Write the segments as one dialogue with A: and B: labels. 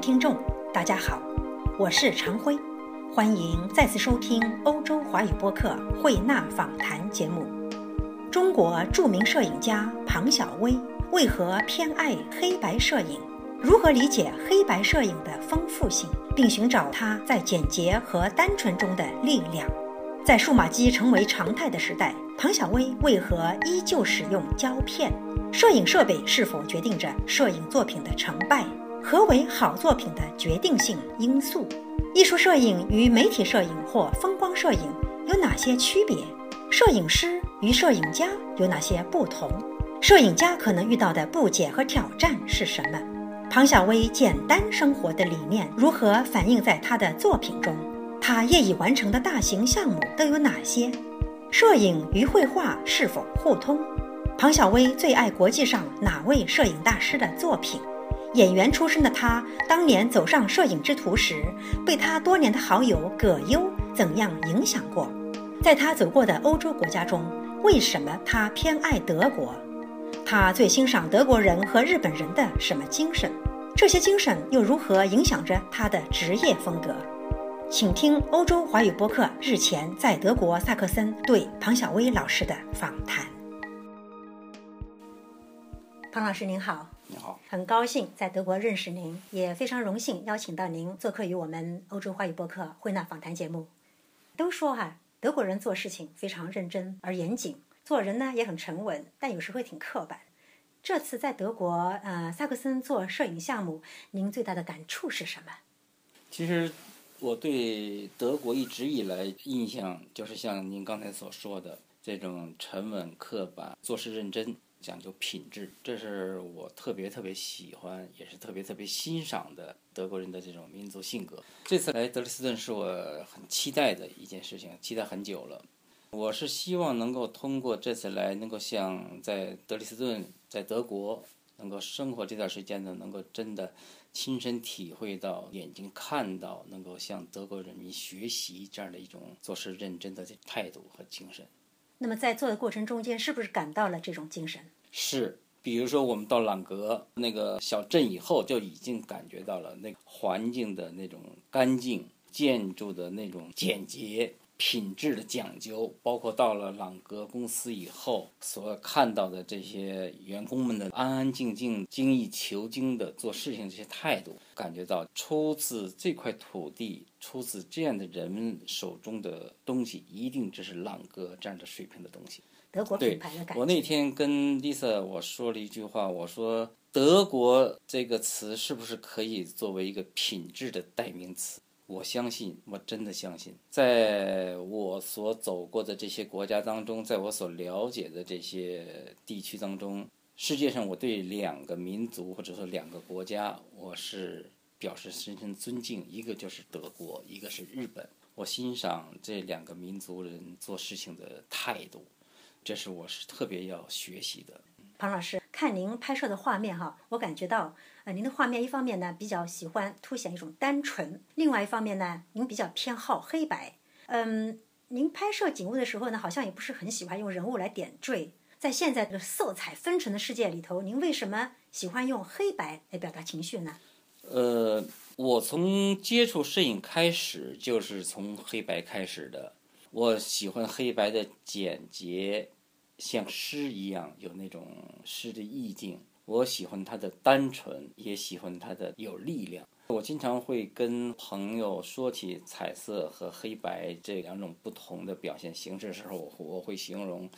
A: 听众，大家好，我是常辉，欢迎再次收听欧洲华语播客慧纳访谈节目。中国著名摄影家庞小薇为何偏爱黑白摄影？如何理解黑白摄影的丰富性，并寻找它在简洁和单纯中的力量？在数码机成为常态的时代，庞小薇为何依旧使用胶片？摄影设备是否决定着摄影作品的成败？何为好作品的决定性因素？艺术摄影与媒体摄影或风光摄影有哪些区别？摄影师与摄影家有哪些不同？摄影家可能遇到的不解和挑战是什么？庞小薇简单生活的理念如何反映在他的作品中？他业已完成的大型项目都有哪些？摄影与绘画是否互通？庞小薇最爱国际上哪位摄影大师的作品？演员出身的他，当年走上摄影之途时，被他多年的好友葛优怎样影响过？在他走过的欧洲国家中，为什么他偏爱德国？他最欣赏德国人和日本人的什么精神？这些精神又如何影响着他的职业风格？请听欧洲华语播客日前在德国萨克森对庞小薇老师的访谈。庞老师您好，
B: 你好，
A: 很高兴在德国认识您，也非常荣幸邀请到您做客于我们欧洲话语播客慧纳访谈节目。都说哈，德国人做事情非常认真而严谨，做人呢也很沉稳，但有时会挺刻板。这次在德国呃萨克森做摄影项目，您最大的感触是什么？
B: 其实我对德国一直以来印象就是像您刚才所说的这种沉稳刻板、做事认真、讲究品质，这是我特别特别喜欢，也是特别特别欣赏的德国人的这种民族性格。这次来德累斯顿是我很期待的一件事情，期待很久了。我是希望能够通过这次来，能够像在德累斯顿，在德国能够生活这段时间呢，能够真的亲身体会到、眼睛看到，能够向德国人民学习这样的一种做事认真的态度和精神。
A: 那么在做的过程中间，是不是感到了这种精神？
B: 是，比如说我们到朗格那个小镇以后，就已经感觉到了那个环境的那种干净，建筑的那种简洁。品质的讲究，包括到了朗格公司以后所看到的这些员工们的安安静静、精益求精的做事情这些态度，感觉到出自这块土地、出自这样的人们手中的东西，一定这是朗格这样的水平的东西。
A: 德国品牌的感觉。
B: 我那天跟 Lisa 我说了一句话，我说德国这个词是不是可以作为一个品质的代名词？我相信，我真的相信，在我所走过的这些国家当中，在我所了解的这些地区当中，世界上我对两个民族或者说两个国家，我是表示深深尊敬。一个就是德国，一个是日本。我欣赏这两个民族人做事情的态度，这是我是特别要学习的。
A: 庞老师，看您拍摄的画面哈，我感觉到，呃，您的画面一方面呢比较喜欢凸显一种单纯，另外一方面呢，您比较偏好黑白。嗯，您拍摄景物的时候呢，好像也不是很喜欢用人物来点缀。在现在这个色彩纷呈的世界里头，您为什么喜欢用黑白来表达情绪呢？
B: 呃，我从接触摄影开始就是从黑白开始的，我喜欢黑白的简洁。像诗一样有那种诗的意境，我喜欢它的单纯，也喜欢它的有力量。我经常会跟朋友说起彩色和黑白这两种不同的表现形式的时候，我我会形容，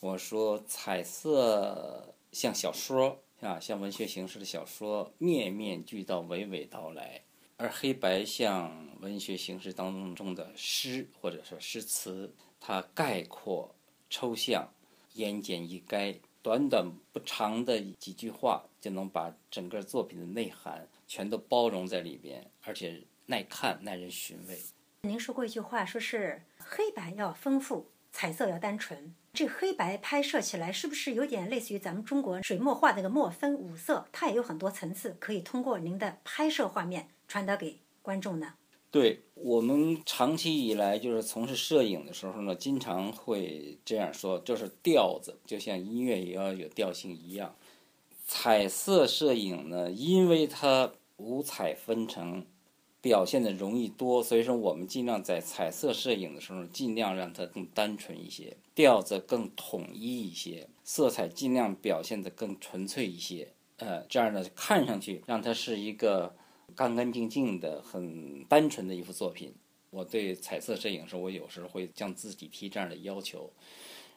B: 我说彩色像小说啊，像文学形式的小说，面面俱到，娓娓道来；而黑白像文学形式当中的诗或者说诗词，它概括抽象。言简意赅，短短不长的几句话就能把整个作品的内涵全都包容在里边，而且耐看、耐人寻味。
A: 您说过一句话，说是黑白要丰富，彩色要单纯。这黑白拍摄起来是不是有点类似于咱们中国水墨画那个墨分五色？它也有很多层次，可以通过您的拍摄画面传达给观众呢？
B: 对我们长期以来就是从事摄影的时候呢，经常会这样说，就是调子，就像音乐也要有调性一样。彩色摄影呢，因为它五彩纷呈，表现的容易多，所以说我们尽量在彩色摄影的时候，尽量让它更单纯一些，调子更统一一些，色彩尽量表现的更纯粹一些。呃，这样呢，看上去让它是一个干干净净的、很单纯的一幅作品。我对彩色摄影时，我有时候会向自己提这样的要求。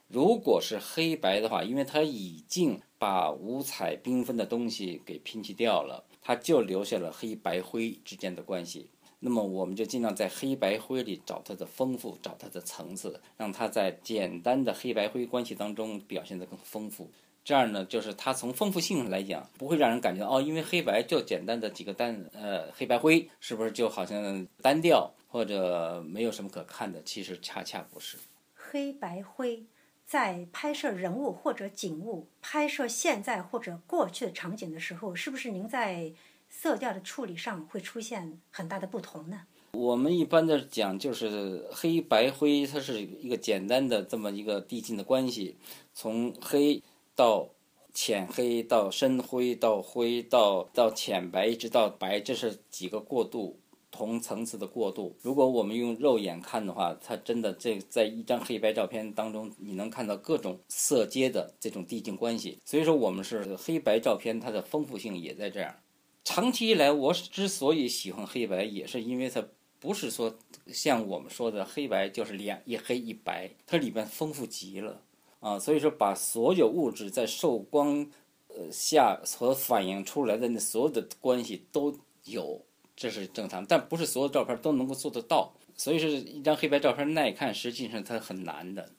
B: 如果是黑白的话，因为它已经把五彩缤纷的东西给拼弃掉了，它就留下了黑白灰之间的关系。那么我们就尽量在黑白灰里找它的丰富，找它的层次，让它在简单的黑白灰关系当中表现得更丰富。这样呢，就是它从丰富性上来讲，不会让人感觉哦，因为黑白就简单的几个单，呃，黑白灰是不是就好像单调或者没有什么可看的？其实恰恰不是。
A: 黑白灰在拍摄人物或者景物、拍摄现在或者过去的场景的时候，是不是您在？色调的处理上会出现很大的不同呢。
B: 我们一般的讲就是黑白灰，它是一个简单的这么一个递进的关系，从黑到浅黑到深灰到灰到到浅白一直到白，这是几个过渡同层次的过渡。如果我们用肉眼看的话，它真的这在一张黑白照片当中，你能看到各种色阶的这种递进关系。所以说，我们是黑白照片，它的丰富性也在这样。长期以来，我之所以喜欢黑白，也是因为它不是说像我们说的黑白就是两一黑一白，它里边丰富极了啊。所以说，把所有物质在受光呃下所反映出来的那所有的关系都有，这是正常。但不是所有照片都能够做得到。所以说，一张黑白照片耐看，实际上它很难的。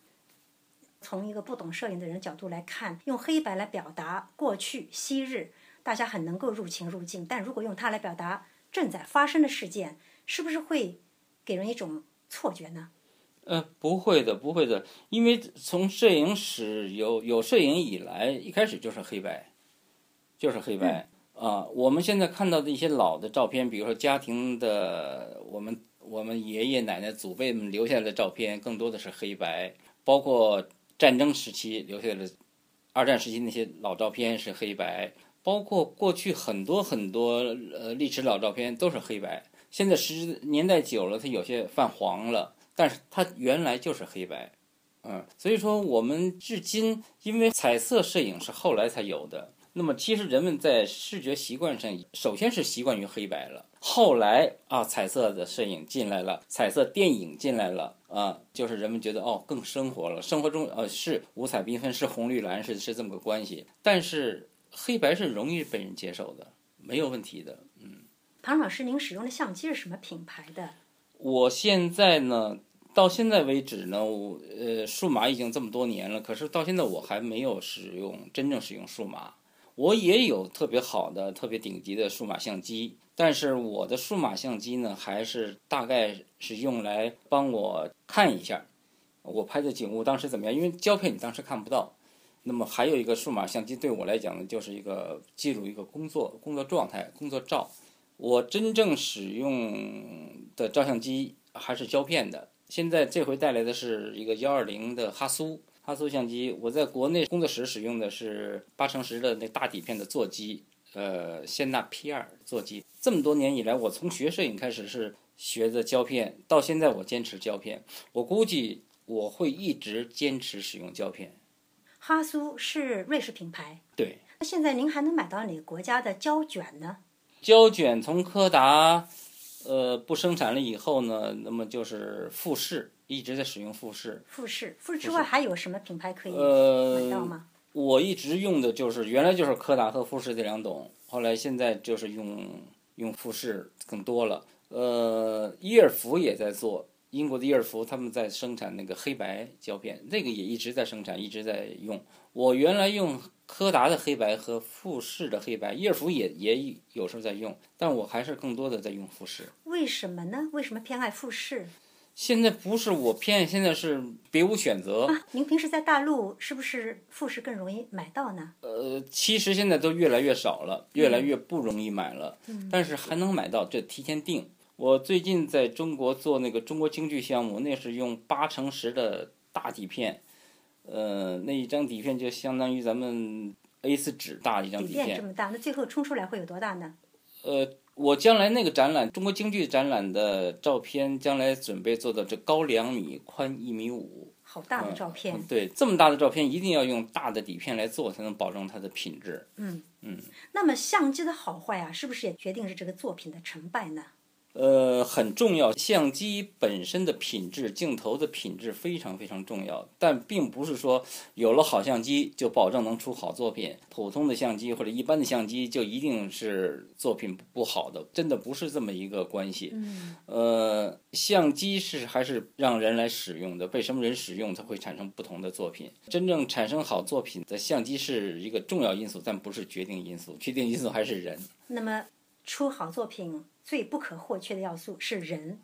A: 从一个不懂摄影的人角度来看，用黑白来表达过去昔日。大家很能够入情入境，但如果用它来表达正在发生的事件，是不是会给人一种错觉呢？
B: 呃，不会的，不会的，因为从摄影史有有摄影以来，一开始就是黑白，就是黑白啊。我们现在看到的一些老的照片，比如说家庭的，我们我们爷爷奶奶祖辈们留下来的照片，更多的是黑白，包括战争时期留下来的二战时期那些老照片是黑白。包括过去很多很多呃历史老照片都是黑白，现在时年代久了，它有些泛黄了，但是它原来就是黑白，嗯，所以说我们至今因为彩色摄影是后来才有的，那么其实人们在视觉习惯上，首先是习惯于黑白了，后来啊彩色的摄影进来了，彩色电影进来了啊，就是人们觉得哦更生活了，生活中呃是五彩缤纷，是红绿蓝，是是这么个关系，但是。黑白是容易被人接受的，没有问题的。嗯，
A: 庞老师，您使用的相机是什么品牌的？
B: 我现在呢，到现在为止呢，我呃，数码已经这么多年了，可是到现在我还没有使用真正使用数码。我也有特别好的、特别顶级的数码相机，但是我的数码相机呢，还是大概是用来帮我看一下我拍的景物当时怎么样，因为胶片你当时看不到。那么还有一个数码相机，对我来讲呢，就是一个记录一个工作工作状态、工作照。我真正使用的照相机还是胶片的。现在这回带来的是一个幺二零的哈苏哈苏相机。我在国内工作室使用的是八乘十的那大底片的座机，呃，仙纳 P 二座机。这么多年以来，我从学摄影开始是学的胶片，到现在我坚持胶片。我估计我会一直坚持使用胶片。
A: 哈苏是瑞士品牌。
B: 对。
A: 那现在您还能买到哪个国家的胶卷呢？
B: 胶卷从柯达，呃，不生产了以后呢，那么就是富士一直在使用富士。
A: 富士，富士之外还有什么品牌可以买到吗？
B: 我一直用的就是原来就是柯达和富士这两种，后来现在就是用用富士更多了。呃，伊尔福也在做。英国的伊尔福他们在生产那个黑白胶片，那个也一直在生产，一直在用。我原来用柯达的黑白和富士的黑白，伊尔福也也有时候在用，但我还是更多的在用富士。
A: 为什么呢？为什么偏爱富士？
B: 现在不是我偏爱，现在是别无选择。
A: 啊，您平时在大陆是不是富士更容易买到呢？
B: 呃，其实现在都越来越少了，越来越不容易买了。嗯，但是还能买到，就提前订。我最近在中国做那个中国京剧项目，那是用八乘十的大底片，呃，那一张底片就相当于咱们 A4 纸大一张
A: 底
B: 片。
A: 这么大，那最后冲出来会有多大呢？
B: 呃，我将来那个展览，中国京剧展览的照片，将来准备做到这高两米，宽一米五，
A: 好大的照片。
B: 嗯对，这么大的照片一定要用大的底片来做，才能保证它的品质。
A: 嗯
B: 嗯。
A: 那么相机的好坏啊，是不是也决定着这个作品的成败呢？
B: 呃，很重要。相机本身的品质，镜头的品质非常非常重要，但并不是说有了好相机就保证能出好作品。普通的相机或者一般的相机就一定是作品不好的，真的不是这么一个关系。
A: 嗯
B: 呃，相机是还是让人来使用的，被什么人使用，它会产生不同的作品。真正产生好作品的相机是一个重要因素，但不是决定因素，决定因素还是人。
A: 那么出好作品最不可或缺的要素是人。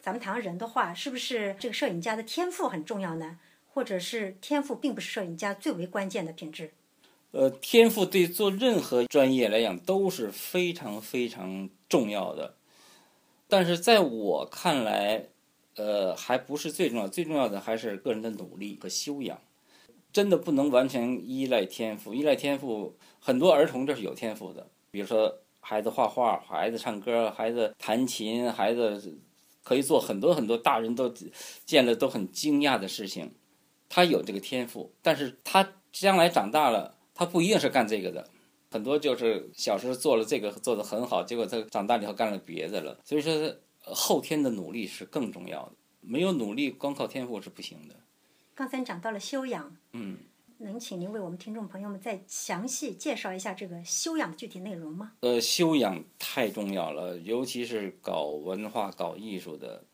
A: 咱们谈人的话，是不是这个摄影家的天赋很重要呢？或者是天赋并不是摄影家最为关键的品质？
B: 呃，天赋对做任何专业来讲都是非常非常重要的，但是在我看来，呃，还不是最重要，最重要的还是个人的努力和修养。真的不能完全依赖天赋，依赖天赋，很多儿童这是有天赋的，比如说孩子画画、孩子唱歌、孩子弹琴、孩子可以做很多很多大人都见了都很惊讶的事情，他有这个天赋，但是他将来长大了。他不一定是干这个的，很多就是小时候做了这个做得很好，结果他长大了以后干了别的了。所以说，后天的努力是更重要的，没有努力光靠天赋是不行的。
A: 刚才讲到了修养，
B: 嗯，
A: 能请您为我们听众朋友们再详细介绍一下这个修养的具体内容吗？
B: 呃，修养太重要了，尤其是搞文化、搞艺术的，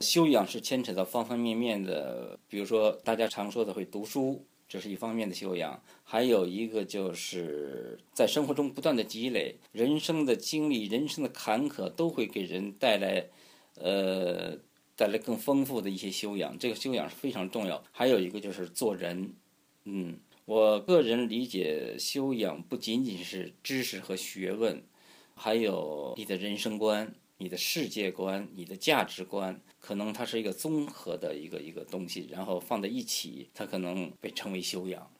B: 修养是牵扯到方方面面的。比如说，大家常说的会读书。这是一方面的修养，还有一个就是在生活中不断的积累，人生的经历、人生的坎坷都会给人带来，呃，带来更丰富的一些修养。这个修养是非常重要。还有一个就是做人，嗯，我个人理解，修养不仅仅是知识和学问，还有你的人生观、你的世界观、你的价值观。可能它是一个综合的一个一个东西，然后放在一起，它可能被称为修养。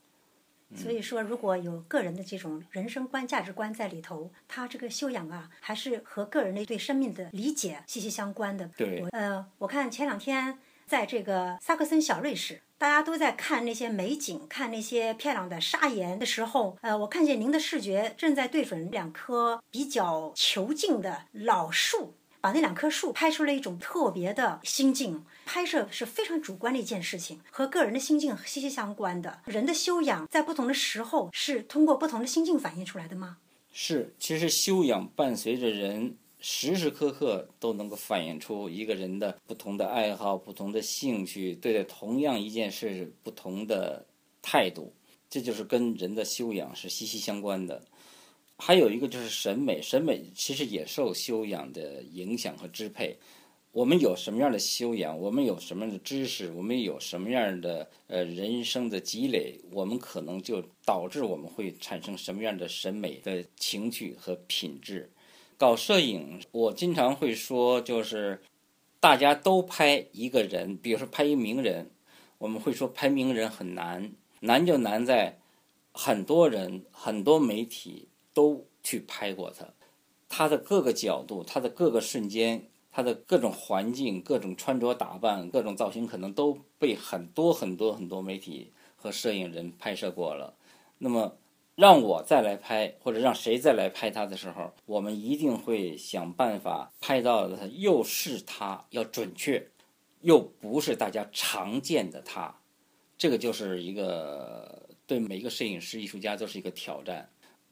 A: 所以说，如果有个人的这种人生观、价值观在里头，他这个修养啊，还是和个人的对生命的理解息息相关的。
B: 对，
A: 呃，我看前两天在这个萨克森小瑞士，大家都在看那些美景、看那些漂亮的砂岩的时候，呃，我看见您的视觉正在对准两棵比较遒劲的老树。把那两棵树拍出了一种特别的心境，拍摄是非常主观的一件事情，和个人的心境息息相关的。人的修养在不同的时候是通过不同的心境反映出来的吗？
B: 是，其实修养伴随着人时时刻刻都能够反映出一个人的不同的爱好、不同的兴趣，对待同样一件事不同的态度，这就是跟人的修养是息息相关的。还有一个就是审美，审美其实也受修养的影响和支配。我们有什么样的修养，我们有什么样的知识，我们有什么样的呃人生的积累，我们可能就导致我们会产生什么样的审美的情趣和品质。搞摄影，我经常会说，就是大家都拍一个人，比如说拍一名人，我们会说拍名人很难，难就难在很多人、很多媒体。都去拍过他，他的各个角度，他的各个瞬间，他的各种环境、各种穿着打扮、各种造型，可能都被很多很多很多媒体和摄影人拍摄过了。那么，让我再来拍，或者让谁再来拍他的时候，我们一定会想办法拍到的，又是他，要准确，又不是大家常见的他。这个就是一个对每一个摄影师、艺术家都是一个挑战。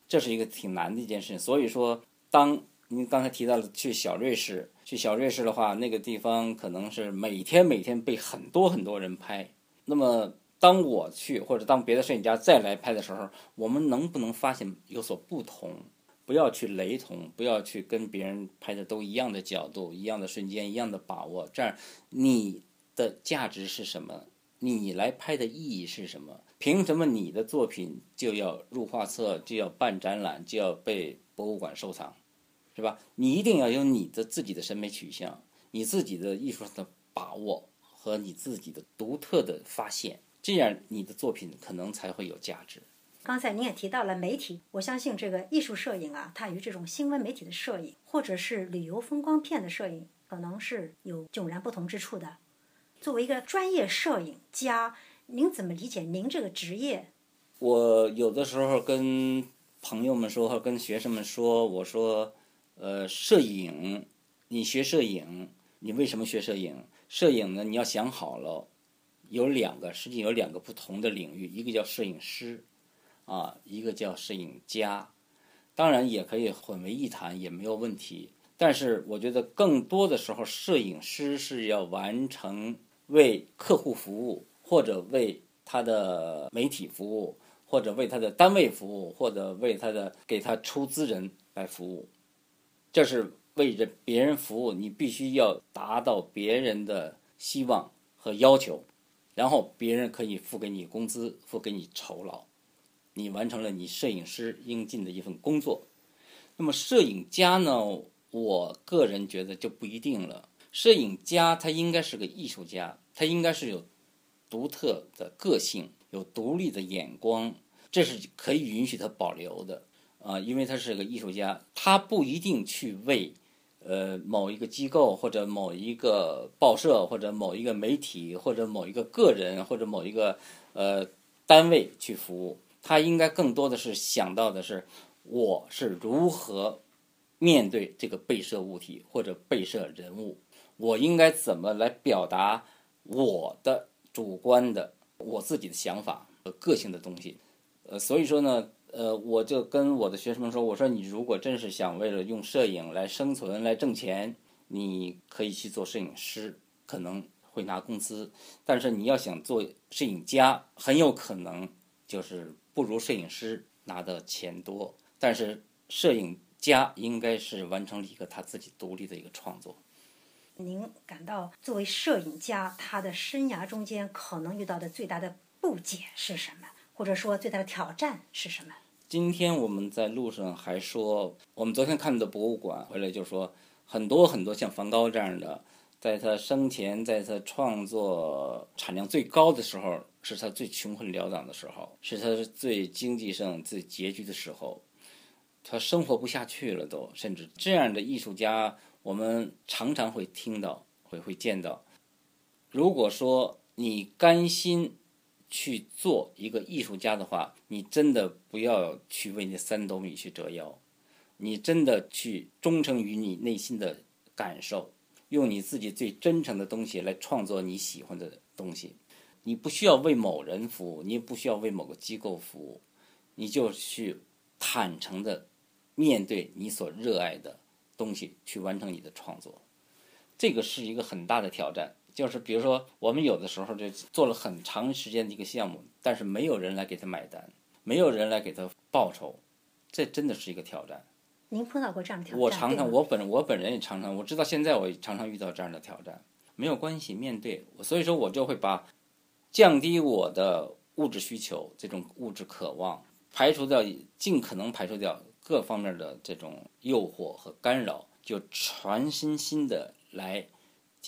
B: 这是一个挺难的一件事情，所以说，当您刚才提到了去小瑞士，去小瑞士的话，那个地方可能是每天每天被很多很多人拍。那么，当我去或者当别的摄影家再来拍的时候，我们能不能发现有所不同？不要去雷同，不要去跟别人拍的都一样的角度、一样的瞬间、一样的把握。这样，你的价值是什么？你来拍的意义是什么？凭什么你的作品就要入画册，就要办展览，就要被博物馆收藏，是吧？你一定要有你的自己的审美取向，你自己的艺术上的把握和你自己的独特的发现，这样你的作品可能才会有价值。
A: 刚才您也提到了媒体，我相信这个艺术摄影啊，它与这种新闻媒体的摄影，或者是旅游风光片的摄影，可能是有迥然不同之处的。作为一个专业摄影家，您怎么理解您这个职业？
B: 我有的时候跟朋友们说，或跟学生们说，我说，呃，摄影，你学摄影，你为什么学摄影？摄影呢，你要想好了，有两个，实际有两个不同的领域，一个叫摄影师。啊，一个叫摄影家，当然也可以混为一谈，也没有问题。但是我觉得更多的时候，摄影师是要完成为客户服务，或者为他的媒体服务，或者为他的单位服务，或者为他的给他出资人来服务。这是为着别人服务，你必须要达到别人的希望和要求，然后别人可以付给你工资，付给你酬劳。你完成了你摄影师应尽的一份工作，那么摄影家呢？我个人觉得就不一定了。摄影家他应该是个艺术家，他应该是有独特的个性，有独立的眼光，这是可以允许他保留的啊，因为他是个艺术家，他不一定去为呃某一个机构或者某一个报社或者某一个媒体或者某一个个人或者某一个呃单位去服务。他应该更多的是想到的是，我是如何面对这个被摄物体或者被摄人物，我应该怎么来表达我的主观的我自己的想法和个性的东西。呃，所以说呢，呃，我就跟我的学生们说，我说你如果真是想为了用摄影来生存来挣钱，你可以去做摄影师，可能会拿工资，但是你要想做摄影家，很有可能就是。不如摄影师拿的钱多，但是摄影家应该是完成了一个他自己独立的一个创作。
A: 您感到作为摄影家，他的生涯中间可能遇到的最大的不解是什么？或者说最大的挑战是什么？
B: 今天我们在路上还说，我们昨天看的博物馆回来就说，很多很多像梵高这样的，在他生前，在他创作产量最高的时候。是他最穷困潦倒的时候，是他最经济上最拮据的时候，他生活不下去了，都甚至这样的艺术家，我们常常会听到，会会见到。如果说你甘心去做一个艺术家的话，你真的不要去为那三斗米去折腰，你真的去忠诚于你内心的感受，用你自己最真诚的东西来创作你喜欢的东西。你不需要为某人服务，你也不需要为某个机构服务，你就去坦诚的面对你所热爱的东西，去完成你的创作。这个是一个很大的挑战。就是比如说，我们有的时候就做了很长时间的一个项目，但是没有人来给他买单，没有人来给他报酬，这真的是一个挑战。
A: 您碰到过这样的挑战？
B: 我常常，我本我本人也常常，我知道现在我常常遇到这样的挑战。没有关系，面对，所以说我就会把。降低我的物质需求，这种物质渴望，排除掉，尽可能排除掉各方面的这种诱惑和干扰，就全身心的来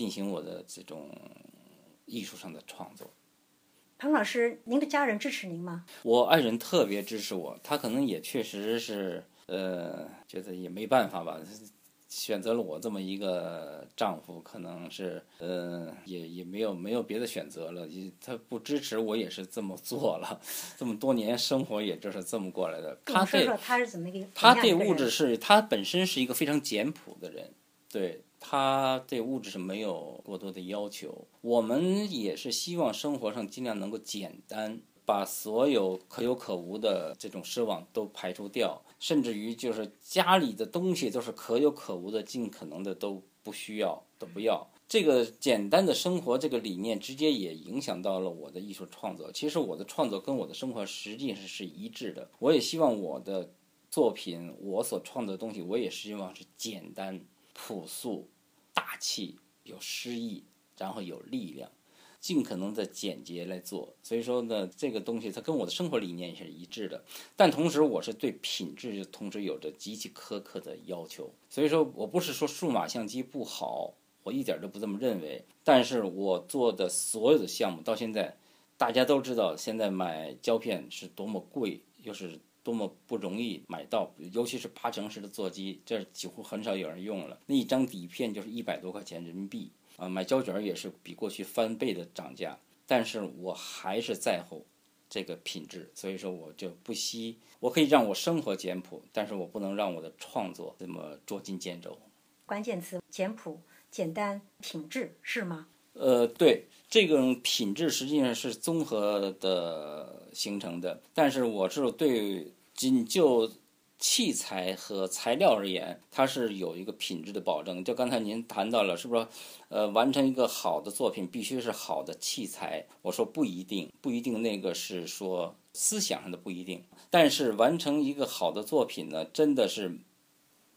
B: 进行我的这种艺术上的创作。
A: 彭老师，您的家人支持您吗？
B: 我爱人特别支持我，他可能也确实是，呃，觉得也没办法吧。选择了我这么一个丈夫，可能是，呃，也也没有没有别的选择了。他不支持我，也是这么做了。这么多年生活，也就是这么过来的。他对，
A: 他是怎么一个？
B: 他对物质是他本身是一个非常简朴的人，对他对物质是没有过多的要求。我们也是希望生活上尽量能够简单。把所有可有可无的这种奢望都排除掉，甚至于就是家里的东西都是可有可无的，尽可能的都不需要，都不要。这个简单的生活这个理念，直接也影响到了我的艺术创作。其实我的创作跟我的生活实际上是一致的。我也希望我的作品，我所创作的东西，我也希望是简单、朴素、大气、有诗意，然后有力量。尽可能的简洁来做，所以说呢，这个东西它跟我的生活理念也是一致的。但同时，我是对品质同时有着极其苛刻的要求。所以说我不是说数码相机不好，我一点都不这么认为。但是我做的所有的项目到现在，大家都知道，现在买胶片是多么贵，又是多么不容易买到，尤其是八成式的座机，这几乎很少有人用了。那一张底片就是一百多块钱人民币啊，买胶卷也是比过去翻倍的涨价。但是我还是在乎这个品质，所以说我就不惜，我可以让我生活简朴，但是我不能让我的创作这么捉襟见肘。
A: 关键词：简朴、简单、品质，是吗？
B: 呃，对，这种品质实际上是综合的形成的。但是我是对仅就器材和材料而言，它是有一个品质的保证。就刚才您谈到了，是不是？呃，完成一个好的作品必须是好的器材。我说不一定，不一定，那个是说思想上的不一定。但是完成一个好的作品呢，真的是，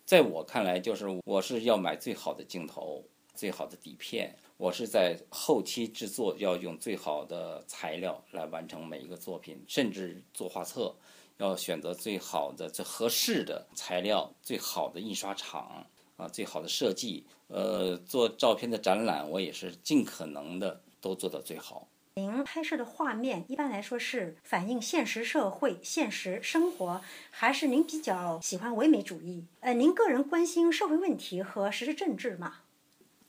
B: 在我看来，就是我是要买最好的镜头，最好的底片。我是在后期制作要用最好的材料来完成每一个作品，甚至做画册要选择最好的、最合适的材料、最好的印刷厂啊、最好的设计。呃，做照片的展览，我也是尽可能的都做到最好。
A: 您拍摄的画面一般来说是反映现实社会、现实生活，还是您比较喜欢唯美主义？呃，您个人关心社会问题和时事政治吗？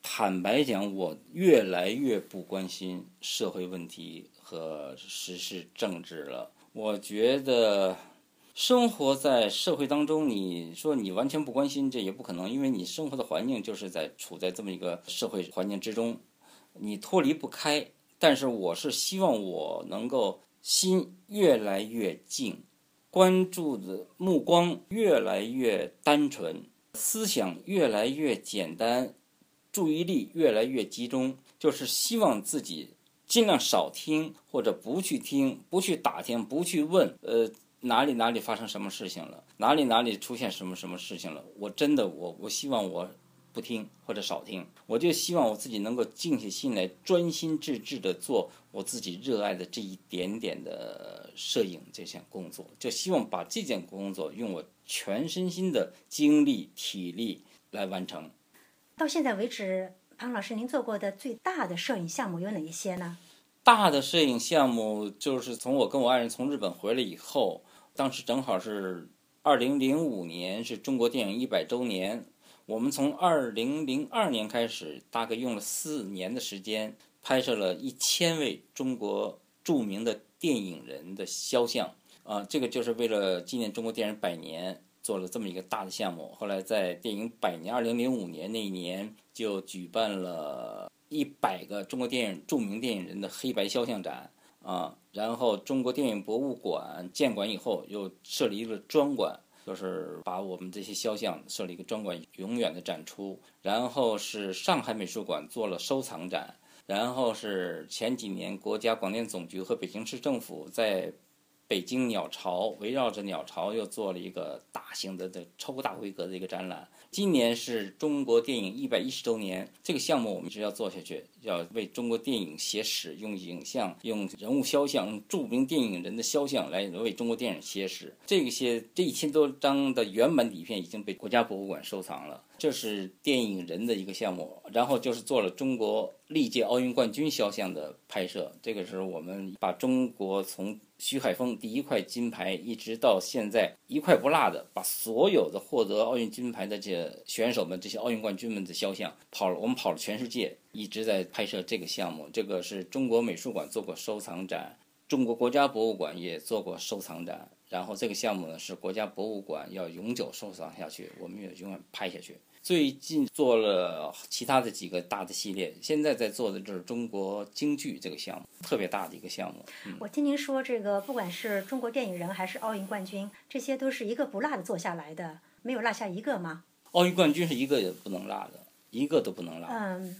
B: 坦白讲，我越来越不关心社会问题和时事政治了。我觉得生活在社会当中，你说你完全不关心，这也不可能，因为你生活的环境就是在处在这么一个社会环境之中，你脱离不开。但是我是希望我能够心越来越静，关注的目光越来越单纯，思想越来越简单。注意力越来越集中，就是希望自己尽量少听或者不去听，不去打听，不去问，呃，哪里哪里发生什么事情了，哪里哪里出现什么什么事情了。我真的，我我希望我不听或者少听，我就希望我自己能够静下心来，专心致志的做我自己热爱的这一点点的摄影这项工作，就希望把这件工作用我全身心的精力体力来完成。
A: 到现在为止，庞老师，您做过的最大的摄影项目有哪一些呢？
B: 大的摄影项目就是从我跟我爱人从日本回来以后，当时正好是二零零五年，是中国电影一百周年。我们从二零零二年开始，大概用了四年的时间，拍摄了一千位中国著名的电影人的肖像。啊，这个就是为了纪念中国电影百年。做了这么一个大的项目，后来在电影百年，二零零五年那一年就举办了一百个中国电影著名电影人的黑白肖像展啊，然后中国电影博物馆建馆以后又设立一个专馆，就是把我们这些肖像设立一个专馆，永远的展出。然后是上海美术馆做了收藏展，然后是前几年国家广电总局和北京市政府在。北京鸟巢围绕着鸟巢又做了一个大型的、的超大规格的一个展览。今年是中国电影一百一十周年，这个项目我们是要做下去，要为中国电影写史，用影像、用人物肖像、用著名电影人的肖像来为中国电影写史。这些这一千多张的原版底片已经被国家博物馆收藏了，这是电影人的一个项目。然后就是做了中国历届奥运冠军肖像的拍摄，这个是我们把中国从徐海峰第一块金牌一直到现在一块不落的把所有的获得奥运金牌的这。选手们这些奥运冠军们的肖像跑了，我们跑了全世界，一直在拍摄这个项目。这个是中国美术馆做过收藏展，中国国家博物馆也做过收藏展。然后这个项目呢是国家博物馆要永久收藏下去，我们也永远拍下去。最近做了其他的几个大的系列，现在在做的就是中国京剧这个项目，特别大的一个项目。
A: 我听您说，这个不管是中国电影人还是奥运冠军，这些都是一个不落的做下来的，没有落下一个吗？
B: 奥运冠军是一个也不能落的，一个都不能落。
A: 嗯，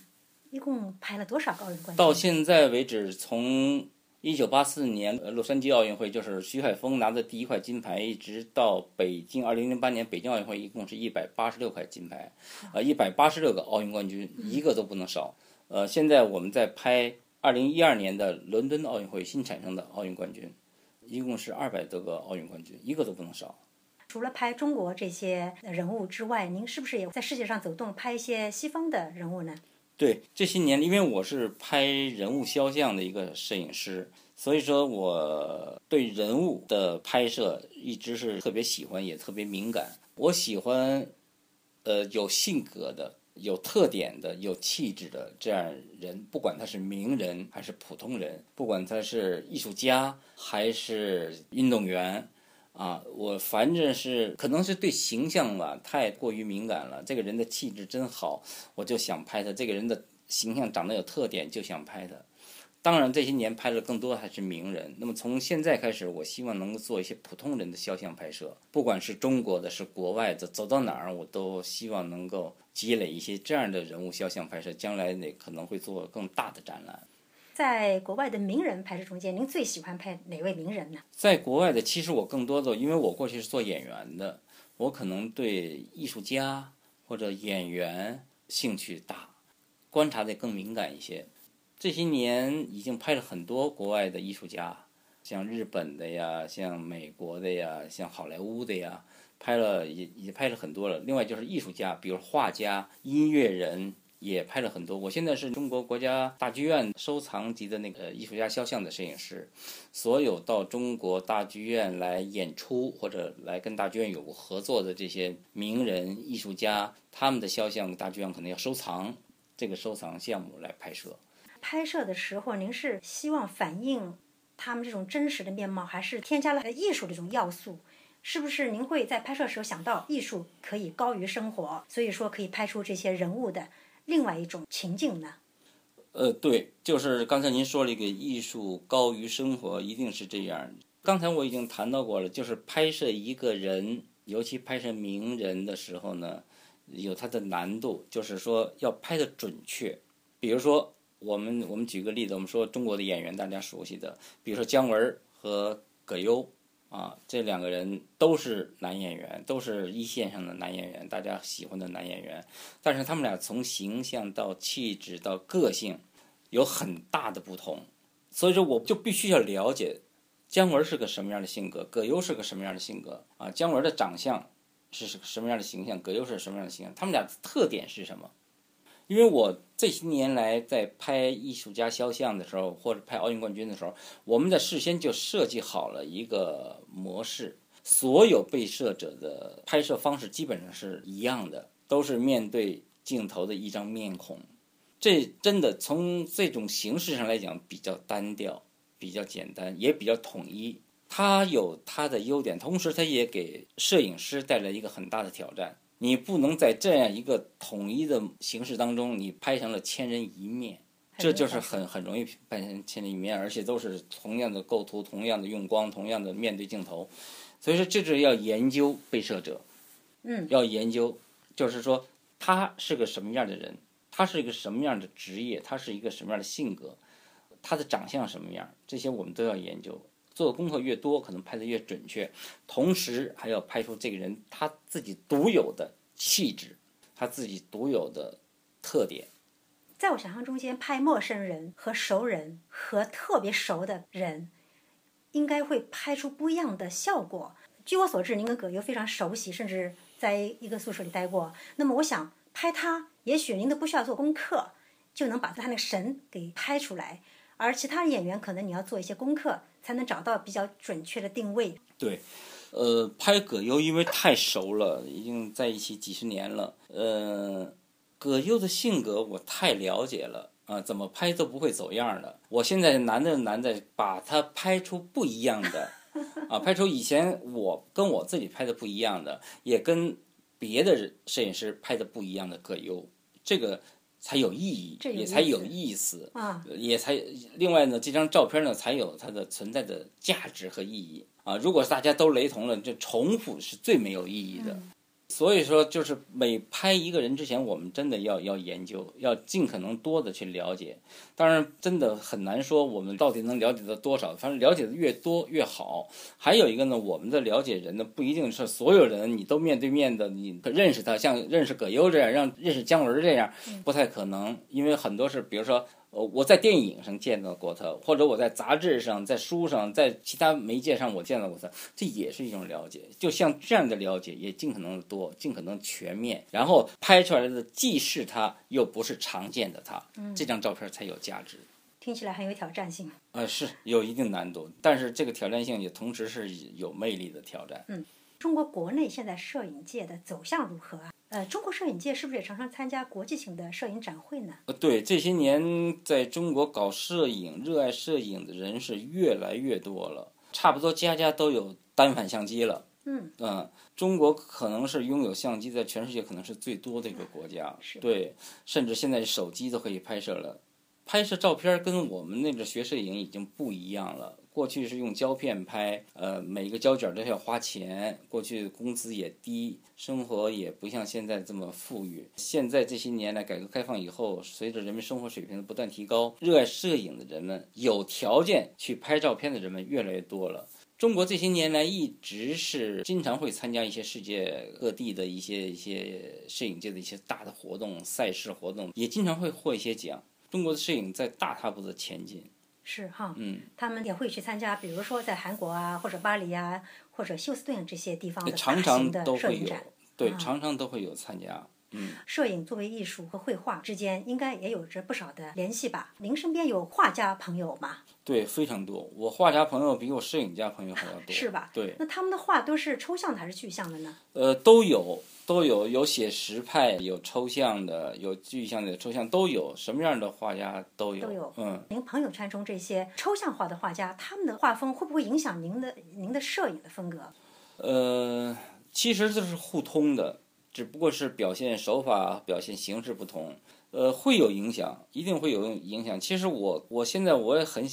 A: 一共拍了多少个奥运冠军？
B: 到现在为止，从一九八四年洛杉矶奥运会，就是徐海峰拿的第一块金牌，一直到北京二零零八年北京奥运会，一共是一百八十六块金牌，呃，一百八十六个奥运冠军，一个都不能少。呃，现在我们在拍二零一二年的伦敦奥运会新产生的奥运冠军，一共是二百多个奥运冠军，一个都不能少。
A: 除了拍中国这些人物之外，您是不是也在世界上走动，拍一些西方的人物呢？
B: 对，这些年，因为我是拍人物肖像的一个摄影师，所以说我对人物的拍摄一直是特别喜欢，也特别敏感。我喜欢，呃，有性格的、有特点的、有气质的这样人，不管他是名人还是普通人，不管他是艺术家还是运动员。啊，我反正是可能是对形象吧太过于敏感了。这个人的气质真好，我就想拍他。这个人的形象长得有特点，就想拍他。当然这些年拍的更多还是名人。那么从现在开始，我希望能够做一些普通人的肖像拍摄，不管是中国的，是国外的，走到哪儿我都希望能够积累一些这样的人物肖像拍摄，将来呢可能会做更大的展览。
A: 在国外的名人拍摄中间，您最喜欢拍哪位名人呢？
B: 在国外的，其实我更多的，因为我过去是做演员的，我可能对艺术家或者演员兴趣大，观察的更敏感一些。这些年已经拍了很多国外的艺术家，像日本的呀，像美国的呀，像好莱坞的呀，拍了也也拍了很多了。另外就是艺术家，比如画家、音乐人。也拍了很多。我现在是中国国家大剧院收藏级的那个艺术家肖像的摄影师，所有到中国大剧院来演出或者来跟大剧院有过合作的这些名人艺术家，他们的肖像大剧院可能要收藏，这个收藏项目来拍摄。
A: 拍摄的时候，您是希望反映他们这种真实的面貌，还是添加了艺术这种要素？是不是您会在拍摄时候想到艺术可以高于生活，所以说可以拍出这些人物的？另外一种情境呢？
B: 呃，对，就是刚才您说了一个艺术高于生活，一定是这样。刚才我已经谈到过了，就是拍摄一个人，尤其拍摄名人的时候呢，有它的难度，就是说要拍的准确。比如说，我们我们举个例子，我们说中国的演员大家熟悉的，比如说姜文和葛优。啊，这两个人都是男演员，都是一线上的男演员，大家喜欢的男演员。但是他们俩从形象到气质到个性，有很大的不同。所以说，我就必须要了解姜文是个什么样的性格，葛优是个什么样的性格啊？姜文的长相是什么样的形象，葛优是什么样的形象？他们俩的特点是什么？因为我这些年来在拍艺术家肖像的时候，或者拍奥运冠军的时候，我们在事先就设计好了一个模式，所有被摄者的拍摄方式基本上是一样的，都是面对镜头的一张面孔。这真的从这种形式上来讲比较单调，比较简单，也比较统一。它有它的优点，同时它也给摄影师带来一个很大的挑战。你不能在这样一个统一的形式当中，你拍成了千人一面，这就是很很容易拍成千人一面，而且都是同样的构图、同样的用光、同样的面对镜头，所以说这是要研究被摄者，
A: 嗯，
B: 要研究，就是说他是个什么样的人，他是一个什么样的职业，他是一个什么样的性格，他的长相什么样，这些我们都要研究。做的功课越多，可能拍的越准确，同时还要拍出这个人他自己独有的气质，他自己独有的特点。
A: 在我想象中间，拍陌生人和熟人和特别熟的人，应该会拍出不一样的效果。据我所知，您跟葛优非常熟悉，甚至在一个宿舍里待过。那么，我想拍他，也许您都不需要做功课，就能把他那个神给拍出来。而其他演员可能你要做一些功课，才能找到比较准确的定位。
B: 对，呃，拍葛优因为太熟了，已经在一起几十年了。呃，葛优的性格我太了解了啊，怎么拍都不会走样的。我现在难的难在把他拍出不一样的，啊，拍出以前我跟我自己拍的不一样的，也跟别的摄影师拍的不一样的葛优，这个。才有意义，也才有意思
A: 啊！
B: 也才另外呢，这张照片呢才有它的存在的价值和意义啊！如果大家都雷同了，这重复是最没有意义的。所以说，就是每拍一个人之前，我们真的要要研究，要尽可能多的去了解。当然，真的很难说我们到底能了解到多少，反正了解的越多越好。还有一个呢，我们的了解人呢，不一定是所有人你都面对面的，你认识他，像认识葛优这样，让认识姜文这样，不太可能，因为很多是，比如说。呃，我在电影上见到过他，或者我在杂志上、在书上、在其他媒介上我见到过他，这也是一种了解。就像这样的了解，也尽可能的多，尽可能全面，然后拍出来的既是他，又不是常见的他，这张照片才有价值。
A: 听起来很有挑战性。
B: 呃，是有一定难度，但是这个挑战性也同时是有魅力的挑战。
A: 嗯中国国内现在摄影界的走向如何啊？呃，中国摄影界是不是也常常参加国际性的摄影展会呢？
B: 呃，对，这些年在中国搞摄影、热爱摄影的人是越来越多了，差不多家家都有单反相机了。
A: 嗯
B: 嗯，中国可能是拥有相机在全世界可能是最多的一个国家，
A: 是
B: 对，甚至现在手机都可以拍摄了。拍摄照片跟我们那个学摄影已经不一样了。过去是用胶片拍，呃，每个胶卷都要花钱。过去工资也低，生活也不像现在这么富裕。现在这些年来，改革开放以后，随着人们生活水平的不断提高，热爱摄影的人们，有条件去拍照片的人们越来越多了。中国这些年来一直是经常会参加一些世界各地的一些一些摄影界的一些大的活动、赛事活动，也经常会获一些奖。中国的摄影在大踏步的前进。
A: 是哈，
B: 嗯，
A: 他们也会去参加，比如说在韩国啊，或者巴黎啊，或者休斯顿这些地方的大
B: 常
A: 型
B: 常
A: 的
B: 都会有
A: 摄影展。，
B: 对，
A: 啊
B: 常常都会有参加。嗯，
A: 摄影作为艺术和绘画之间，应该也有着不少的联系吧？您身边有画家朋友吗？
B: 对，非常多。我画家朋友比我摄影家朋友还要多，
A: 是吧？
B: 对，
A: 那他们的画都是抽象的还是具象的呢？
B: 呃，都有，都有，有写实派，有抽象的，有具象的，有抽象都有，什么样的画家都有。
A: 都有
B: 嗯，
A: 您朋友圈中这些抽象画的画家，他们的画风会不会影响您的您的摄影的风格？
B: 呃，其实这是互通的，只不过是表现手法、表现形式不同。呃，会有影响，一定会有影响。其实我我现在我也很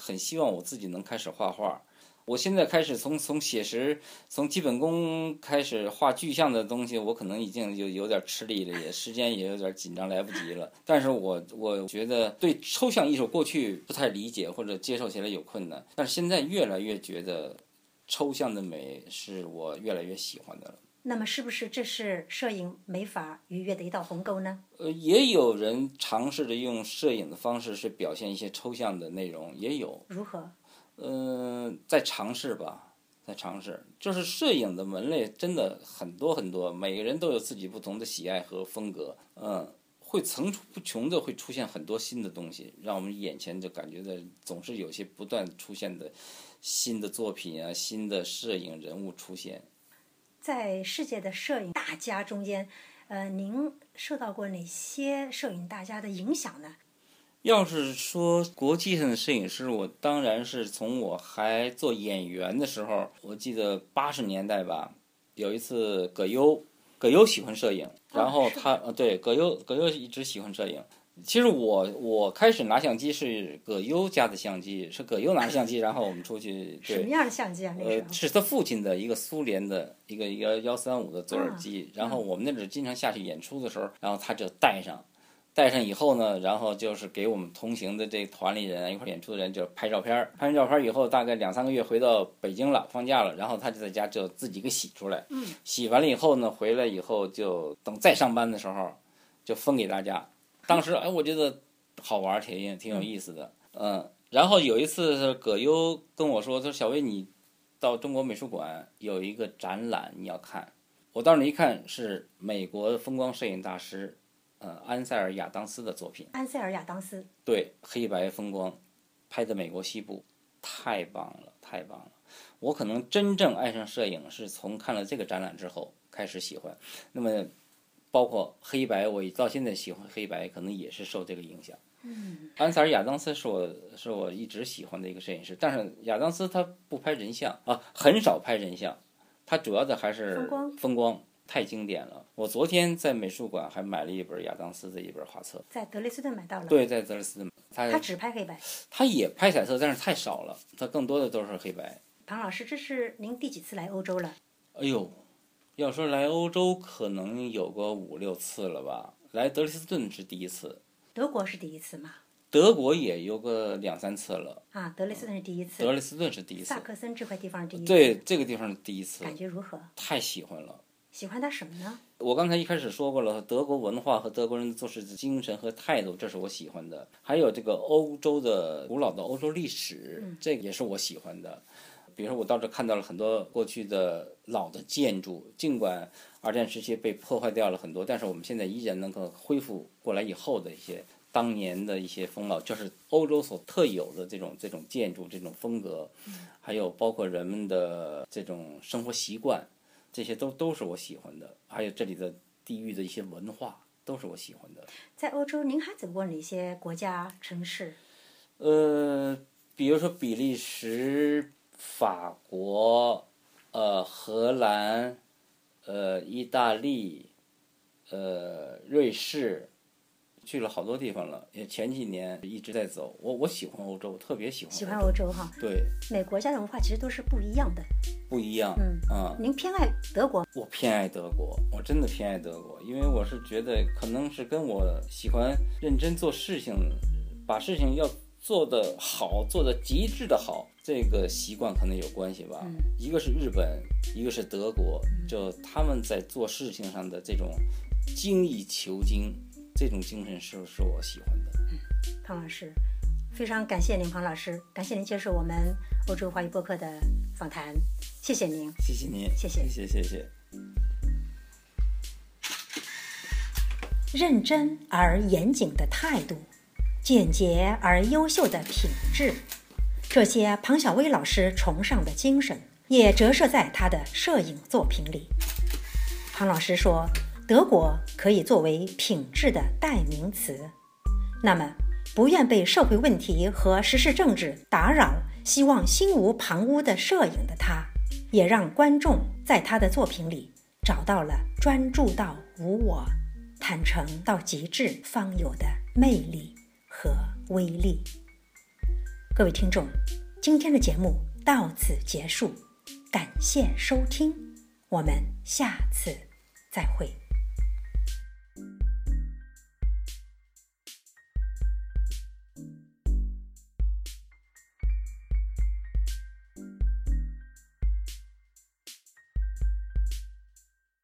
B: 很希望我自己能开始画画。我现在开始从从写实、从基本功开始画具象的东西，我可能已经有有点吃力了，也时间也有点紧张，来不及了。但是我我觉得对抽象艺术过去不太理解或者接受起来有困难，但是现在越来越觉得抽象的美是我越来越喜欢的了。
A: 那么是不是这是摄影没法逾越的一道鸿沟呢？
B: 呃，也有人尝试着用摄影的方式去表现一些抽象的内容，也有。
A: 如何？
B: 嗯，在尝试吧，在尝试。就是摄影的门类真的很多很多，每个人都有自己不同的喜爱和风格。嗯，会层出不穷的会出现很多新的东西，让我们眼前就感觉到总是有些不断出现的新的作品啊，新的摄影人物出现。
A: 在世界的摄影大家中间，呃，您受到过哪些摄影大家的影响呢？
B: 要是说国际上的摄影师，我当然是从我还做演员的时候，我记得八十年代吧，有一次葛优，葛优喜欢摄影，然后他呃对葛优葛优一直喜欢摄影。其实我我开始拿相机是葛优家的相机，是葛优拿着相机，然后我们出去对。
A: 什么样的相机啊？那个时
B: 呃，
A: 候
B: 是他父亲的一个苏联的一个一个幺三五的左耳机，然后我们那阵儿经常下去演出的时候，然后他就带上，带上以后呢，然后就是给我们同行的这团里人一块儿演出的人就拍照片儿，拍完照片儿以后，大概两三个月回到北京了，放假了，然后他就在家就自己给洗出来，
A: 嗯
B: 洗完了以后呢，回来以后就等再上班的时候，就分给大家。当时哎，我觉得好玩儿，挺挺有意思的，嗯。然后有一次是葛优跟我说，他说小薇你到中国美术馆有一个展览你要看，我到那儿一看是美国风光摄影大师，呃安塞尔亚当斯的作品，
A: 安塞尔亚当斯，
B: 对黑白风光，拍的美国西部，太棒了，太棒了。我可能真正爱上摄影是从看了这个展览之后开始喜欢，那么包括黑白，我到现在喜欢黑白，可能也是受这个影响。
A: 嗯，
B: 安塞尔亚当斯是我是我一直喜欢的一个摄影师，但是亚当斯他不拍人像啊，很少拍人像，他主要的还是
A: 风光
B: 风光太经典了。我昨天在美术馆还买了一本亚当斯的一本画册，
A: 在德累斯顿买到了。
B: 对，在德累斯顿，他
A: 他只拍黑白。
B: 他也拍彩色，但是太少了，他更多的都是黑白。
A: 庞老师，这是您第几次来欧洲了？
B: 哎呦，要说来欧洲，可能有个五六次了吧。来德累斯顿是第一次，
A: 德国是第一次吗？
B: 德国也有个两三次了，
A: 啊，德累斯顿是第一次
B: 德，累斯顿是第一次
A: 萨。克森这块地方是第一次。
B: 对，这个地方是第一次，
A: 感觉如何？
B: 太喜欢了。
A: 喜欢它什么呢？
B: 我刚才一开始说过了，德国文化和德国人的做事的精神和态度，这是我喜欢的。还有这个欧洲的古老的欧洲历史，这个也是我喜欢的。比如说，我到这看到了很多过去的老的建筑，尽管二战时期被破坏掉了很多，但是我们现在依然能够恢复过来以后的一些当年的一些风貌，就是欧洲所特有的这种这种建筑、这种风格，还有包括人们的这种生活习惯，这些都都是我喜欢的。还有这里的地域的一些文化，都是我喜欢的。
A: 在欧洲，您还走过哪些国家、城市？
B: 呃，比如说比利时、法国、呃荷兰、呃意大利、呃瑞士。去了好多地方了，也前几年一直在走。我我喜欢欧洲，特别喜欢。
A: 喜欢欧洲哈。
B: 对。
A: 每国家的文化其实都是不一样的。
B: 不一样。
A: 嗯
B: 啊。
A: 您偏爱德国？
B: 我偏爱德国，我真的偏爱德国，因为我是觉得可能是跟我喜欢认真做事情，把事情要做的好，做的极致的好，这个习惯可能有关系吧。
A: 嗯。
B: 一个是日本，一个是德国，就他们在做事情上的这种精益求精。这种精神是是我喜欢的。
A: 嗯，庞老师，非常感谢您，庞老师，感谢您接受我们欧洲华语播客的访谈，谢谢您，
B: 谢谢您，
A: 谢谢，
B: 谢谢，谢谢。
A: 认真而严谨的态度，简洁而优秀的品质，这些庞小薇老师崇尚的精神，也折射在他的摄影作品里。庞老师说。德国可以作为品质的代名词，那么不愿被社会问题和时事政治打扰，希望心无旁骛的摄影的他，也让观众在他的作品里找到了专注到无我、坦诚到极致方有的魅力和威力。各位听众，今天的节目到此结束，感谢收听，我们下次再会。